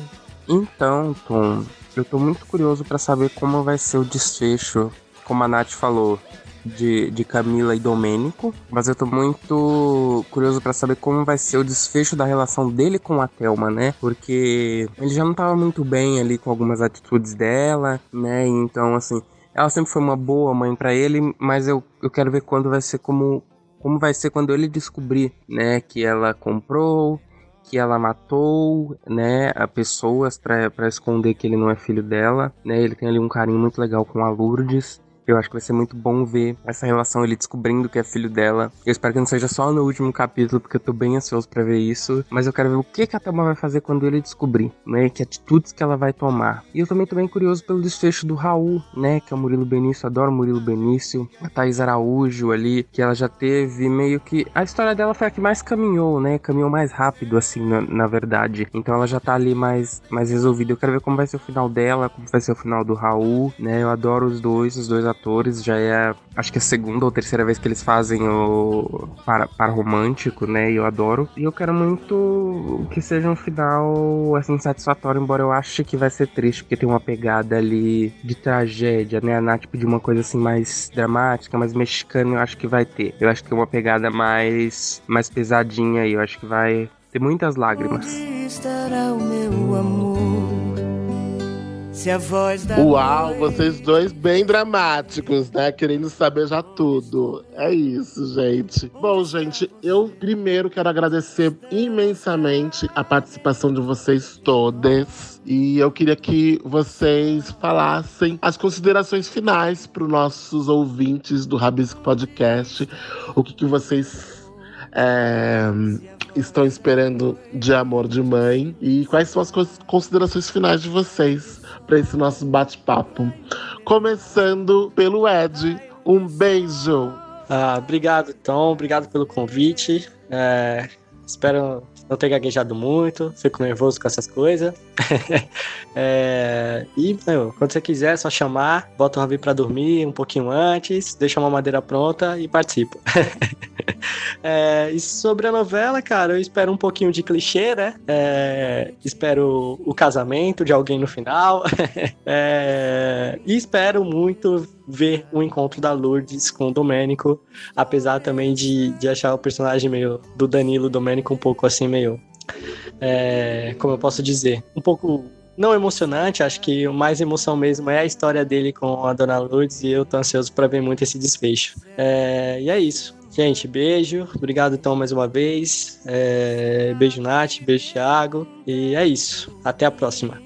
S2: Então, Tom, eu tô muito curioso para saber como vai ser o desfecho, como a Nath falou, de, de Camila e Domênico, mas eu tô muito curioso para saber como vai ser o desfecho da relação dele com a Thelma, né? Porque ele já não tava muito bem ali com algumas atitudes dela, né? Então, assim, ela sempre foi uma boa mãe para ele, mas eu, eu quero ver quando vai ser como como vai ser quando ele descobrir, né, que ela comprou, que ela matou, né, a pessoas para esconder que ele não é filho dela, né? Ele tem ali um carinho muito legal com a Lourdes. Eu acho que vai ser muito bom ver essa relação, ele descobrindo que é filho dela. Eu espero que não seja só no último capítulo, porque eu tô bem ansioso para ver isso. Mas eu quero ver o que, que a Thelma vai fazer quando ele descobrir, né? Que atitudes que ela vai tomar. E eu também tô bem curioso pelo desfecho do Raul, né? Que é o Murilo Benício, adoro Murilo Benício. A Thaís Araújo ali, que ela já teve meio que. A história dela foi a que mais caminhou, né? Caminhou mais rápido, assim, na, na verdade. Então ela já tá ali mais, mais resolvida. Eu quero ver como vai ser o final dela, como vai ser o final do Raul, né? Eu adoro os dois, os dois atores atores, já é acho que é a segunda ou terceira vez que eles fazem o para, para romântico, né? E eu adoro. E eu quero muito que seja um final assim satisfatório, embora eu ache que vai ser triste, porque tem uma pegada ali de tragédia, né? A Nath pediu uma coisa assim mais dramática, mais mexicana, eu acho que vai ter. Eu acho que tem uma pegada mais mais pesadinha aí, eu acho que vai ter muitas lágrimas. Onde estará o meu
S4: amor? Se a voz da Uau, vocês dois bem dramáticos, né? Querendo saber já tudo. É isso, gente. Bom, gente, eu primeiro quero agradecer imensamente a participação de vocês todas. E eu queria que vocês falassem as considerações finais para os nossos ouvintes do Rabisco Podcast. O que, que vocês é, estão esperando de amor de mãe e quais são as considerações finais de vocês para esse nosso bate-papo. Começando pelo Ed. Um beijo.
S5: Ah, obrigado, Tom. Obrigado pelo convite. É, espero não ter gaguejado muito, fico nervoso com essas coisas. *laughs* é, e, meu, quando você quiser, é só chamar, bota o Ravi pra dormir um pouquinho antes, deixa uma madeira pronta e participa. *laughs* é, e sobre a novela, cara, eu espero um pouquinho de clichê, né? É, espero o casamento de alguém no final. *laughs* É, e espero muito ver o encontro da Lourdes com o Domênico, apesar também de, de achar o personagem meio do Danilo Domênico um pouco assim, meio. É, como eu posso dizer? Um pouco não emocionante, acho que o mais emoção mesmo é a história dele com a Dona Lourdes e eu tô ansioso para ver muito esse desfecho. É, e é isso. Gente, beijo. Obrigado, então, mais uma vez. É, beijo, Nath. Beijo, Thiago. E é isso. Até a próxima.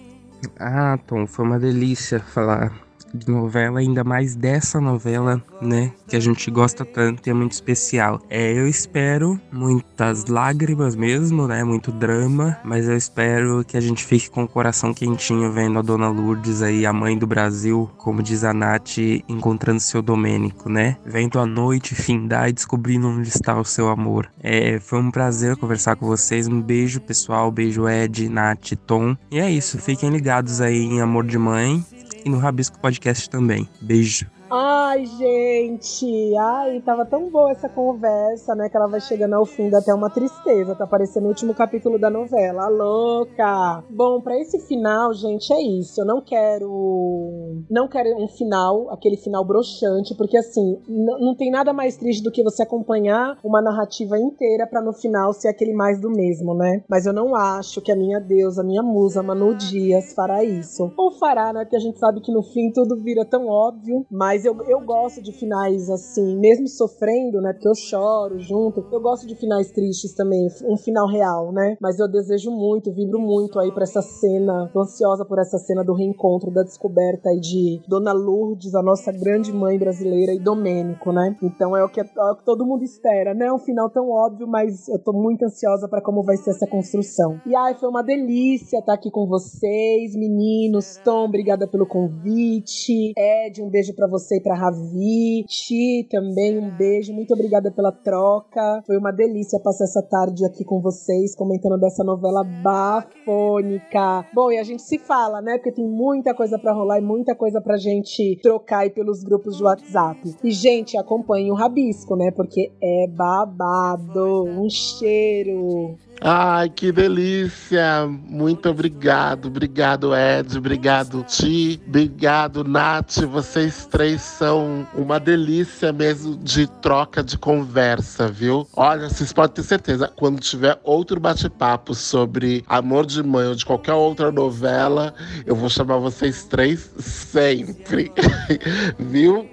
S2: Ah, Tom, foi uma delícia falar de novela, ainda mais dessa novela, né? Que a gente gosta tanto e é muito especial. É, eu espero muitas lágrimas mesmo, né? Muito drama, mas eu espero que a gente fique com o coração quentinho vendo a Dona Lourdes aí, a mãe do Brasil, como diz a Nath, encontrando seu Domênico, né? Vendo a noite findar e descobrindo onde está o seu amor. É, foi um prazer conversar com vocês. Um beijo, pessoal. Beijo, Ed, Nath, Tom. E é isso. Fiquem ligados aí em Amor de Mãe e no Rabisco Podcast também. Beijo.
S1: Ai, gente, ai, tava tão boa essa conversa, né? Que ela vai chegando ao fim, dá até uma tristeza. Tá aparecendo o último capítulo da novela. louca! Bom, para esse final, gente, é isso. Eu não quero. Não quero um final, aquele final broxante, porque assim, não tem nada mais triste do que você acompanhar uma narrativa inteira para no final ser aquele mais do mesmo, né? Mas eu não acho que a minha deusa, a minha musa, Manu Dias, fará isso. Ou fará, né? Porque a gente sabe que no fim tudo vira tão óbvio, mas Mas eu, eu gosto de finais assim, mesmo sofrendo, né? Porque eu choro junto. Eu gosto de finais tristes também, um final real, né? Mas eu desejo muito, vibro muito aí pra essa cena. Tô ansiosa por essa cena do reencontro, da descoberta aí de Dona Lourdes, a nossa grande mãe brasileira, e Domênico, né? Então é o que, é o que todo mundo espera, né? Um final tão óbvio, mas eu tô muito ansiosa para como vai ser essa construção. E ai, foi uma delícia estar aqui com vocês, meninos. Tom, obrigada pelo convite. Ed, um beijo para você e pra Ravi. Ti, também um beijo. Muito obrigada pela troca. Foi uma delícia passar essa tarde aqui com vocês, comentando dessa novela bafônica. Bom, e a gente se fala, né? Porque tem muita coisa para rolar e muita coisa pra gente trocar aí pelos grupos de WhatsApp. E, gente, acompanhe o Rabisco, né? Porque é babado. Um cheiro.
S4: Ai, que delícia! Muito obrigado. Obrigado, Ed. Obrigado, Ti. Obrigado, Nath. Vocês três são uma delícia mesmo de troca de conversa, viu? Olha, vocês podem ter certeza, quando tiver outro bate-papo sobre Amor de Mãe ou de qualquer outra novela, eu vou chamar vocês três sempre. *laughs* viu?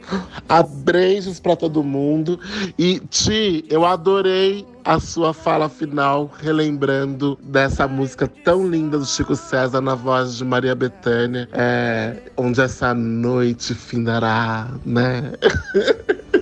S4: Abreijos para todo mundo. E, Ti, eu adorei a sua fala final, relembrando dessa música tão linda do Chico César na voz de Maria Bethânia, é, onde essa noite findará, né? *laughs*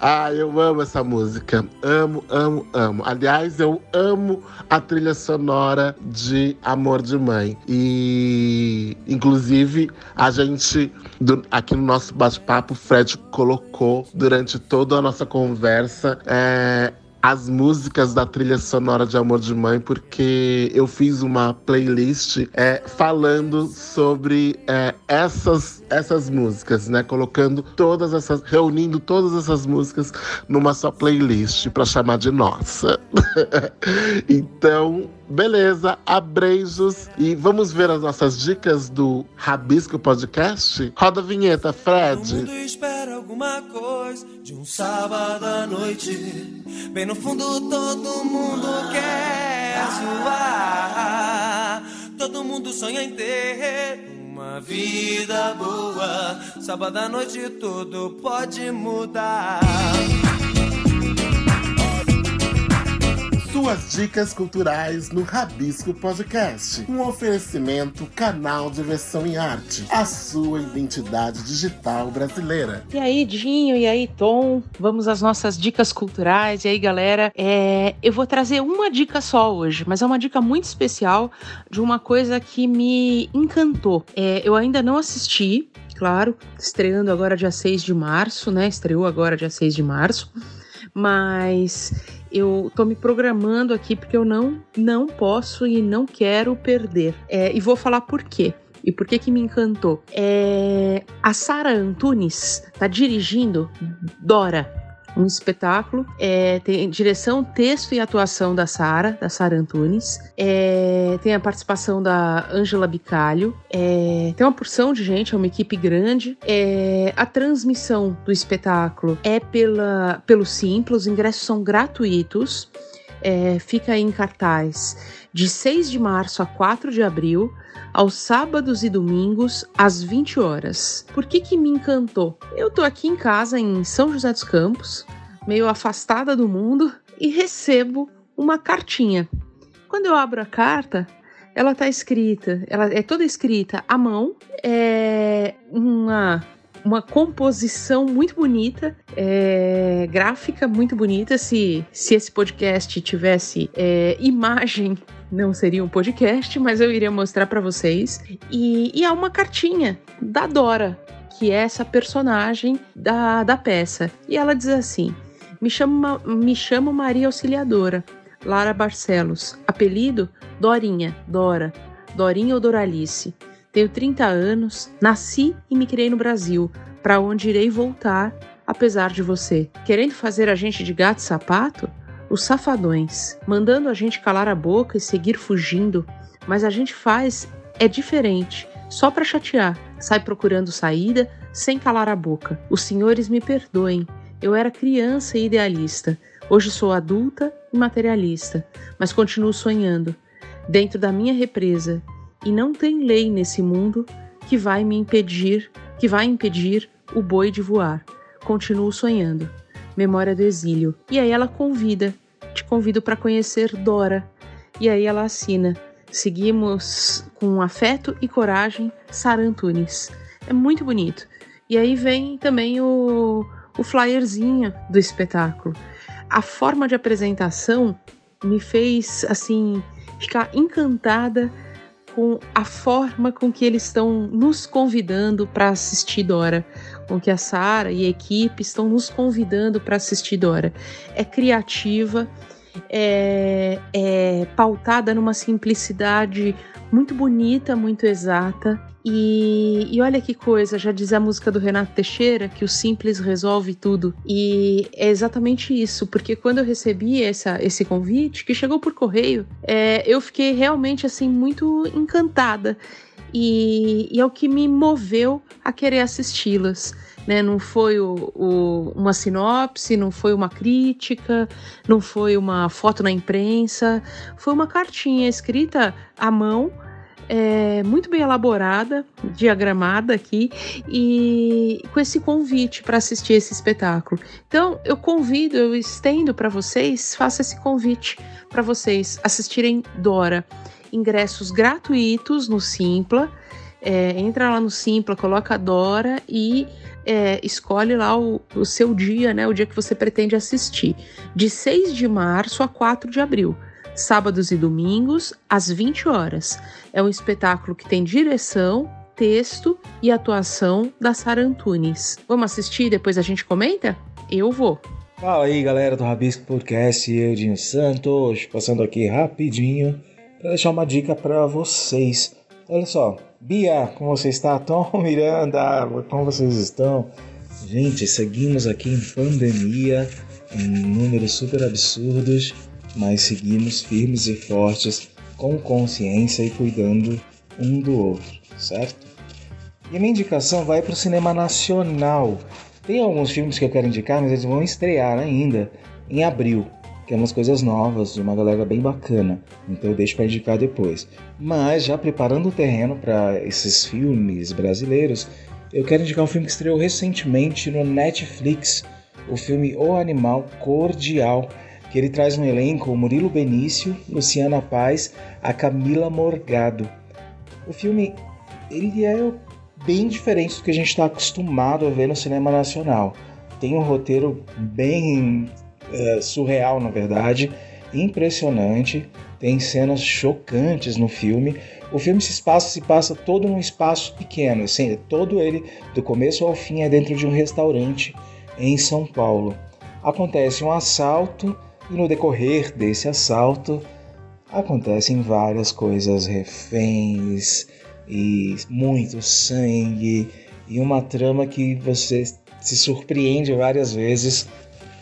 S4: Ah, eu amo essa música. Amo, amo, amo. Aliás, eu amo a trilha sonora de Amor de Mãe. E, inclusive, a gente, do, aqui no nosso bate-papo, o Fred colocou durante toda a nossa conversa é, as músicas da trilha sonora de Amor de Mãe, porque eu fiz uma playlist é, falando sobre é, essas, essas músicas, né? Colocando todas essas, reunindo todas essas músicas numa só playlist para chamar de nossa. *laughs* então, Beleza, abreijos. E vamos ver as nossas dicas do Rabisco Podcast? Roda a vinheta, Fred.
S6: Todo mundo espera alguma coisa de um sábado à noite. Bem no fundo, todo mundo quer zoar. Todo mundo sonha em ter uma vida boa. Sábado à noite, tudo pode mudar.
S4: Suas dicas culturais no Rabisco Podcast. Um oferecimento canal de versão em arte. A sua identidade digital brasileira.
S7: E aí, Dinho, e aí, Tom? Vamos às nossas dicas culturais. E aí, galera? É, eu vou trazer uma dica só hoje, mas é uma dica muito especial de uma coisa que me encantou. É, eu ainda não assisti, claro, estreando agora dia 6 de março, né? Estreou agora dia 6 de março. Mas eu tô me programando aqui porque eu não, não posso e não quero perder. É, e vou falar por quê. E por que que me encantou? É, a Sara Antunes tá dirigindo Dora, um espetáculo. É, tem direção, texto e atuação da Sara, da Sara Antunes. É, tem a participação da Ângela Bicalho. É, tem uma porção de gente, é uma equipe grande. É, a transmissão do espetáculo é pela, pelo Simples, os ingressos são gratuitos. É, fica em cartaz de 6 de março a 4 de abril, aos sábados e domingos, às 20 horas. Por que que me encantou? Eu tô aqui em casa, em São José dos Campos, meio afastada do mundo, e recebo uma cartinha. Quando eu abro a carta, ela tá escrita, ela é toda escrita à mão, é uma uma composição muito bonita, é, gráfica muito bonita. Se, se esse podcast tivesse é, imagem, não seria um podcast, mas eu iria mostrar para vocês. E, e há uma cartinha da Dora, que é essa personagem da, da peça. E ela diz assim: me chamo, me chamo Maria Auxiliadora, Lara Barcelos. Apelido? Dorinha, Dora. Dorinha ou Doralice. Tenho 30 anos, nasci e me criei no Brasil, para onde irei voltar, apesar de você. Querendo fazer a gente de gato e sapato? Os safadões, mandando a gente calar a boca e seguir fugindo, mas a gente faz é diferente, só para chatear. Sai procurando saída sem calar a boca. Os senhores me perdoem. Eu era criança e idealista. Hoje sou adulta e materialista, mas continuo sonhando. Dentro da minha represa e não tem lei nesse mundo que vai me impedir, que vai impedir o boi de voar. Continuo sonhando. Memória do exílio. E aí ela convida, te convido para conhecer Dora. E aí ela assina. Seguimos com afeto e coragem, Sara Antunes. É muito bonito. E aí vem também o, o flyerzinho do espetáculo. A forma de apresentação me fez assim ficar encantada com a forma com que eles estão nos convidando para assistir Dora, com que a Sara e a equipe estão nos convidando para assistir Dora. É criativa, é, é pautada numa simplicidade muito bonita, muito exata. E, e, olha que coisa, já diz a música do Renato Teixeira que o simples resolve tudo. E é exatamente isso, porque quando eu recebi essa, esse convite, que chegou por correio, é, eu fiquei realmente assim muito encantada. E, e é o que me moveu a querer assisti-las né? Não foi o, o, uma sinopse, não foi uma crítica, não foi uma foto na imprensa, foi uma cartinha escrita à mão. É, muito bem elaborada, diagramada aqui, e com esse convite para assistir esse espetáculo. Então, eu convido, eu estendo para vocês, faço esse convite para vocês assistirem Dora. Ingressos gratuitos no Simpla. É, entra lá no Simpla, coloca Dora e é, escolhe lá o, o, seu dia, né, o dia que você pretende assistir, de 6 de março a 4 de abril, sábados e domingos, às 20 horas. É um espetáculo que tem direção, texto e atuação da Sara Antunes. Vamos assistir e depois a gente comenta? Eu vou.
S8: Fala aí, galera do Rabisco Podcast, eu, Dinho Santos, passando aqui rapidinho para deixar uma dica para vocês. Olha só, Bia, como você está? *laughs* Tom Miranda, como vocês estão? Gente, seguimos aqui em pandemia, em números super absurdos, mas seguimos firmes e fortes, com consciência e cuidando um do outro, certo? E a minha indicação vai para o cinema nacional. Tem alguns filmes que eu quero indicar, mas eles vão estrear ainda em abril que é umas coisas novas, de uma galera bem bacana. Então eu deixo para indicar depois. Mas já preparando o terreno para esses filmes brasileiros, eu quero indicar um filme que estreou recentemente no Netflix, o filme O Animal Cordial, que ele traz um elenco o Murilo Benício, Luciana Paz, a Camila Morgado. O filme ele é bem diferente do que a gente está acostumado a ver no cinema nacional. Tem um roteiro bem é, surreal, na verdade, impressionante. Tem cenas chocantes no filme. O filme se passa, se passa todo num espaço pequeno, assim, todo ele, do começo ao fim, é dentro de um restaurante em São Paulo. Acontece um assalto e no decorrer desse assalto acontecem várias coisas, reféns e muito sangue e uma trama que você se surpreende várias vezes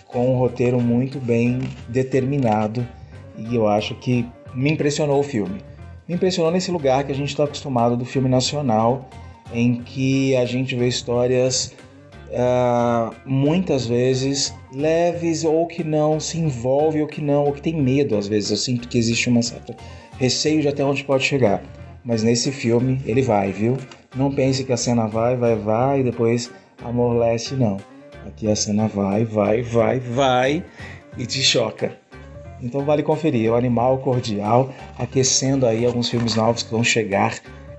S8: com um roteiro muito bem determinado e eu acho que me impressionou o filme. Me impressionou nesse lugar que a gente está acostumado do filme nacional, em que a gente vê histórias uh, muitas vezes leves ou que não se envolve ou que não, ou que tem medo às vezes. Eu sinto que existe uma certa receio de até onde pode chegar. Mas nesse filme ele vai, viu? Não pense que a cena vai, vai, vai e depois amorlece, não. Aqui a cena vai, vai, vai, vai e te choca. Então vale conferir, é o Animal Cordial, aquecendo aí alguns filmes novos que vão chegar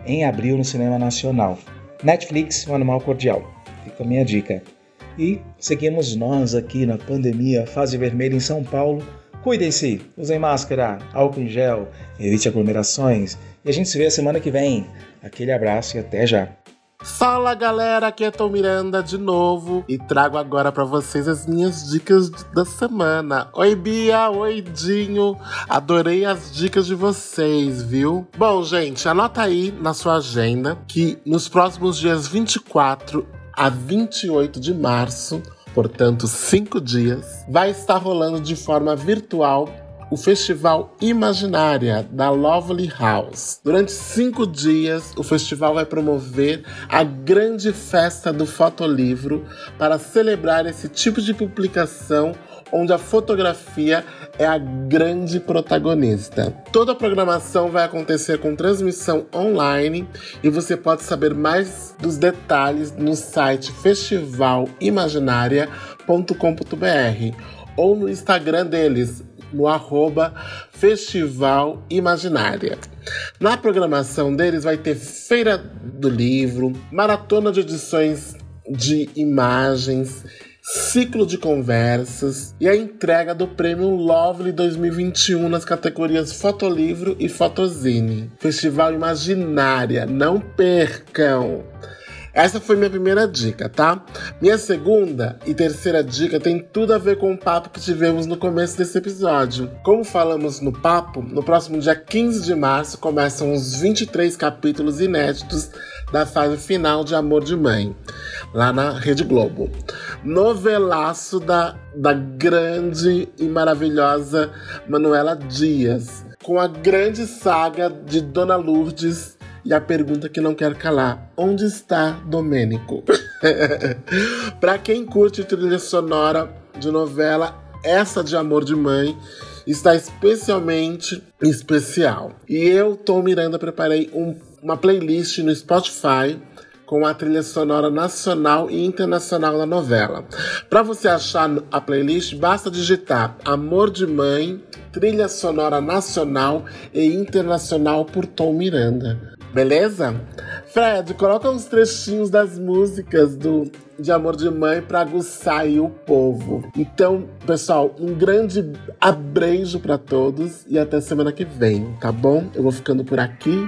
S8: em abril no cinema nacional. Netflix, o Animal Cordial. Fica a minha dica. E seguimos nós aqui na pandemia, fase vermelha em São Paulo. Cuidem-se, usem máscara, álcool em gel, evite aglomerações. E a gente se vê semana que vem. Aquele abraço e até já.
S4: Fala galera, aqui é Tom Miranda de novo e trago agora para vocês as minhas dicas da semana. Oi Bia, oi Dinho, adorei as dicas de vocês, viu? Bom, gente, anota aí na sua agenda que nos próximos dias 24 a 28 de março, portanto cinco dias, vai estar rolando de forma virtual o Festival Imaginária da Lovely House. Durante cinco dias, o festival vai promover a grande festa do fotolivro para celebrar esse tipo de publicação onde a fotografia é a grande protagonista. Toda a programação vai acontecer com transmissão online e você pode saber mais dos detalhes no site festivalimaginária.com.br ou no Instagram deles, no arroba. Na programação deles vai ter Feira do Livro, maratona de edições de imagens, ciclo de conversas e a entrega do prêmio Lovely 2021 nas categorias Fotolivro e Fotozine. Festival Imaginária, não percam! Essa foi minha primeira dica, tá? Minha segunda e terceira dica tem tudo a ver com o papo que tivemos no começo desse episódio. Como falamos no papo, no próximo dia 15 de março começam os 23 capítulos inéditos da fase final de Amor de Mãe, lá na Rede Globo. Novelaço da, da grande e maravilhosa Manuela Dias, com a grande saga de Dona Lourdes e a pergunta que não quer calar: onde está Domênico? *laughs* Para quem curte trilha sonora de novela, essa de Amor de Mãe está especialmente especial. E eu, Tom Miranda, preparei um, uma playlist no Spotify com a trilha sonora nacional e internacional da novela. Para você achar a playlist, basta digitar Amor de Mãe, trilha sonora nacional e internacional por Tom Miranda. Beleza? Fred, coloca uns trechinhos das músicas do de Amor de Mãe para aguçar o povo. Então, pessoal, um grande abreijo para todos e até semana que vem, tá bom? Eu vou ficando por aqui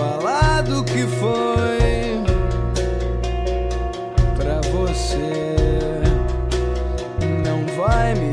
S6: Falar do que foi pra você. Não vai me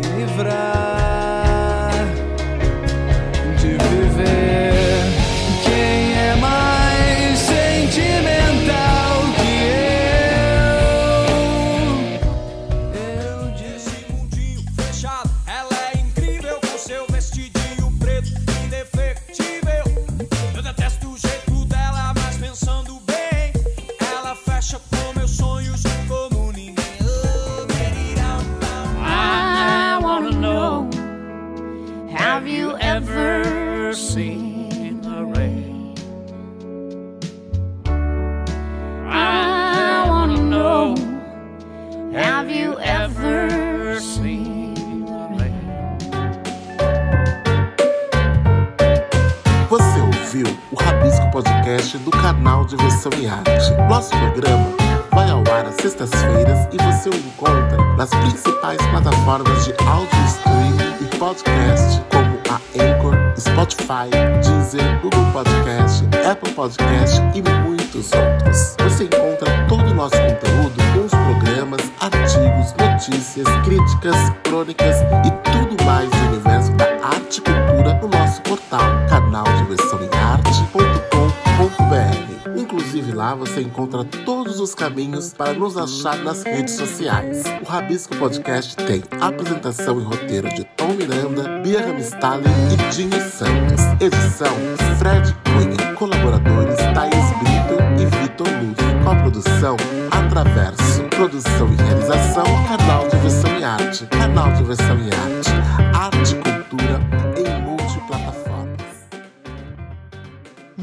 S4: principais plataformas de áudio streaming e podcast, como a Anchor, Spotify, Deezer, Google Podcast, Apple Podcast e muitos outros. Você encontra todo o nosso conteúdo com os programas, artigos, notícias, críticas, crônicas e tudo mais do universo da arte e cultura no nosso portal canaldiversãoearte.com.br. Inclusive lá você encontra todos os caminhos para nos achar nas redes sociais. O Rabisco Podcast tem apresentação e roteiro de Tom Miranda, Bia Ramistalen e Dinho Santos. Edição Fred Cunha. Colaboradores Thaís Brito e Vitor Luz. Com a produção Atraverso. Produção e realização Canal Diversão e Arte. Canal Diversão e Arte. Arte cultura